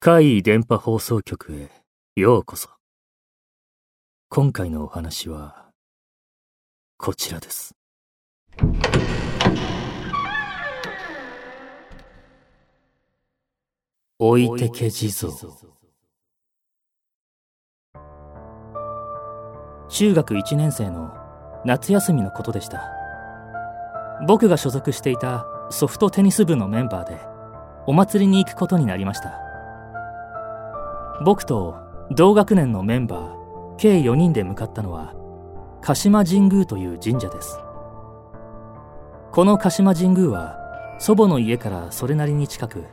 怪異電波放送局へようこそ。今回のお話は、こちらです。置いてけ地蔵。中学1年生の夏休みのことでした。僕が所属していたソフトテニス部のメンバーでお祭りに行くことになりました。僕と同学年のメンバー計4人で向かったのは鹿島神宮という神社です。この鹿島神宮は祖母の家からそれなりに近く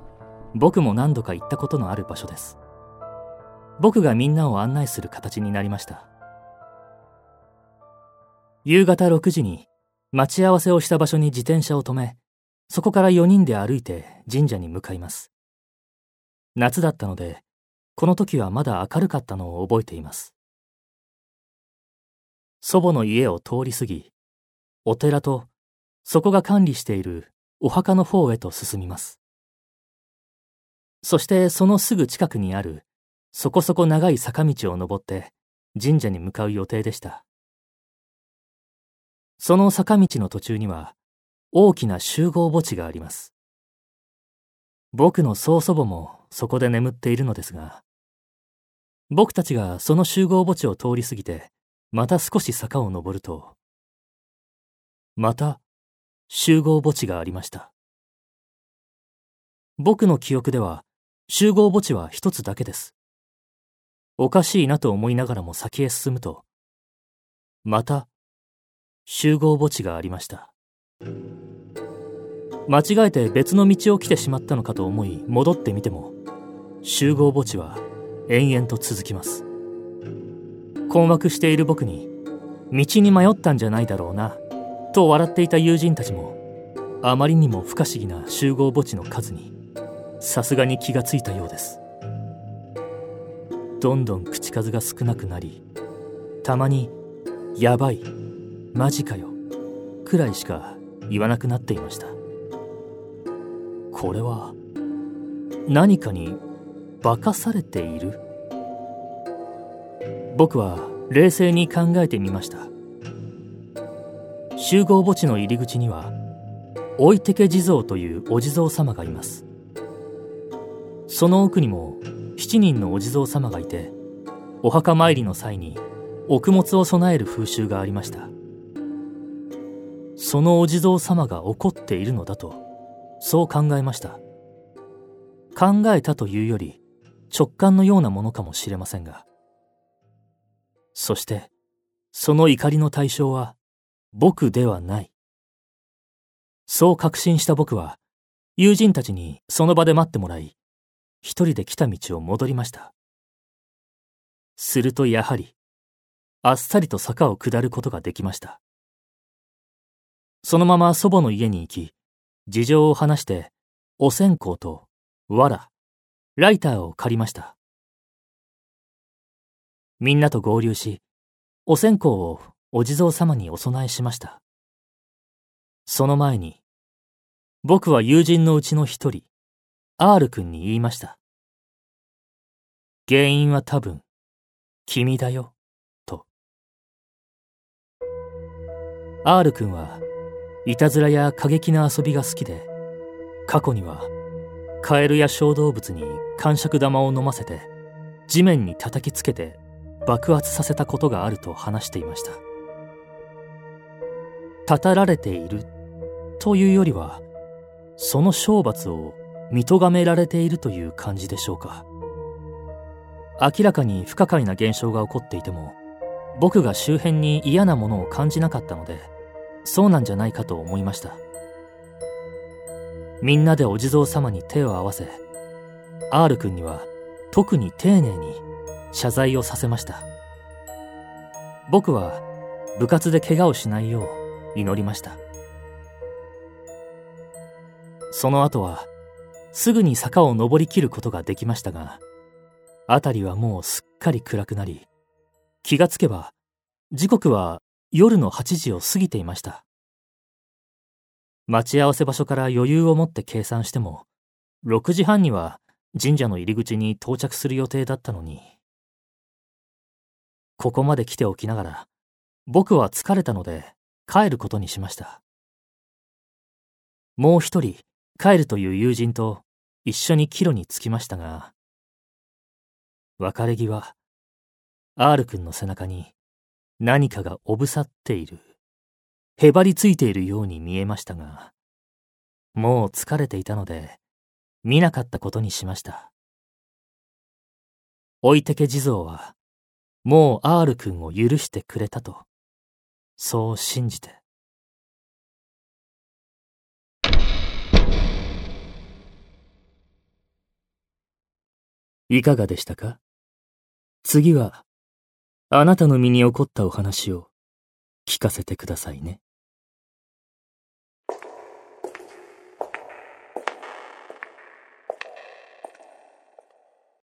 僕も何度か行ったことのある場所です。僕がみんなを案内する形になりました。夕方6時に待ち合わせをした場所に自転車を止めそこから4人で歩いて神社に向かいます夏だったのでこの時はまだ明るかったのを覚えています。祖母の家を通り過ぎ、お寺とそこが管理しているお墓の方へと進みます。そしてそのすぐ近くにあるそこそこ長い坂道を登って神社に向かう予定でした。その坂道の途中には大きな集合墓地があります。僕の曽祖母もそこで眠っているのですが、僕たちがその集合墓地を通り過ぎて、また少し坂を登ると、また集合墓地がありました。僕の記憶では集合墓地は一つだけです。おかしいなと思いながらも先へ進むと、また集合墓地がありました。間違えて別の道を来てしまったのかと思い戻ってみても、集合墓地は延々と続きます困惑している僕に道に迷ったんじゃないだろうなと笑っていた友人たちもあまりにも不可思議な集合墓地の数にさすがに気がついたようですどんどん口数が少なくなりたまに「やばい」「マジかよ」くらいしか言わなくなっていました。これは何かに化かされている？僕は冷静に考えてみました。集合墓地の入り口には置いてけ地蔵というお地蔵様がいます。その奥にも7人のお地蔵様がいてお墓参りの際に穀物を備える風習がありました。そのお地蔵様が怒っているのだとそう考えました考えたというより直感のようなものかもしれませんが。そして、その怒りの対象は僕ではない。そう確信した僕は、友人たちにその場で待ってもらい、一人で来た道を戻りました。するとやはり、あっさりと坂を下ることができました。そのまま祖母の家に行き、事情を話して、お線香と、わら、ライターを借りました。みんなと合流し、お線香をお地蔵様にお供えしました。その前に、僕は友人のうちの一人、R 君に言いました。原因は多分、君だよ、と。R 君は、いたずらや過激な遊びが好きで、過去には、カエルや小動物に感触玉を飲ませて地面に叩きつけて爆発させたことがあると話していました。たたられているというよりはその懲罰を見とがめられているという感じでしょうか。明らかに不可解な現象が起こっていても僕が周辺に嫌なものを感じなかったのでそうなんじゃないかと思いました。みんなでお地蔵様に手を合わせ R 君には特に丁寧に謝罪をさせました。僕は部活で怪我をしないよう祈りました。その後はすぐに坂を登りきることができましたが辺りはもうすっかり暗くなり気がつけば時刻は夜の8時を過ぎていました待ち合わせ場所から余裕を持って計算しても、6時半には神社の入り口に到着する予定だったのに。ここまで来ておきながら、僕は疲れたので帰ることにしました。もう一人帰るという友人と一緒に帰路に着きましたが、別れ際、R 君の背中に何かがおぶさっている、へばりついているように見えましたが、もう疲れていたので、見なかったことにしました。置いてけ地蔵は、もう R 君を許してくれたと、そう信じて。いかがでしたか？次は、あなたの身に起こったお話を聞かせてくださいね。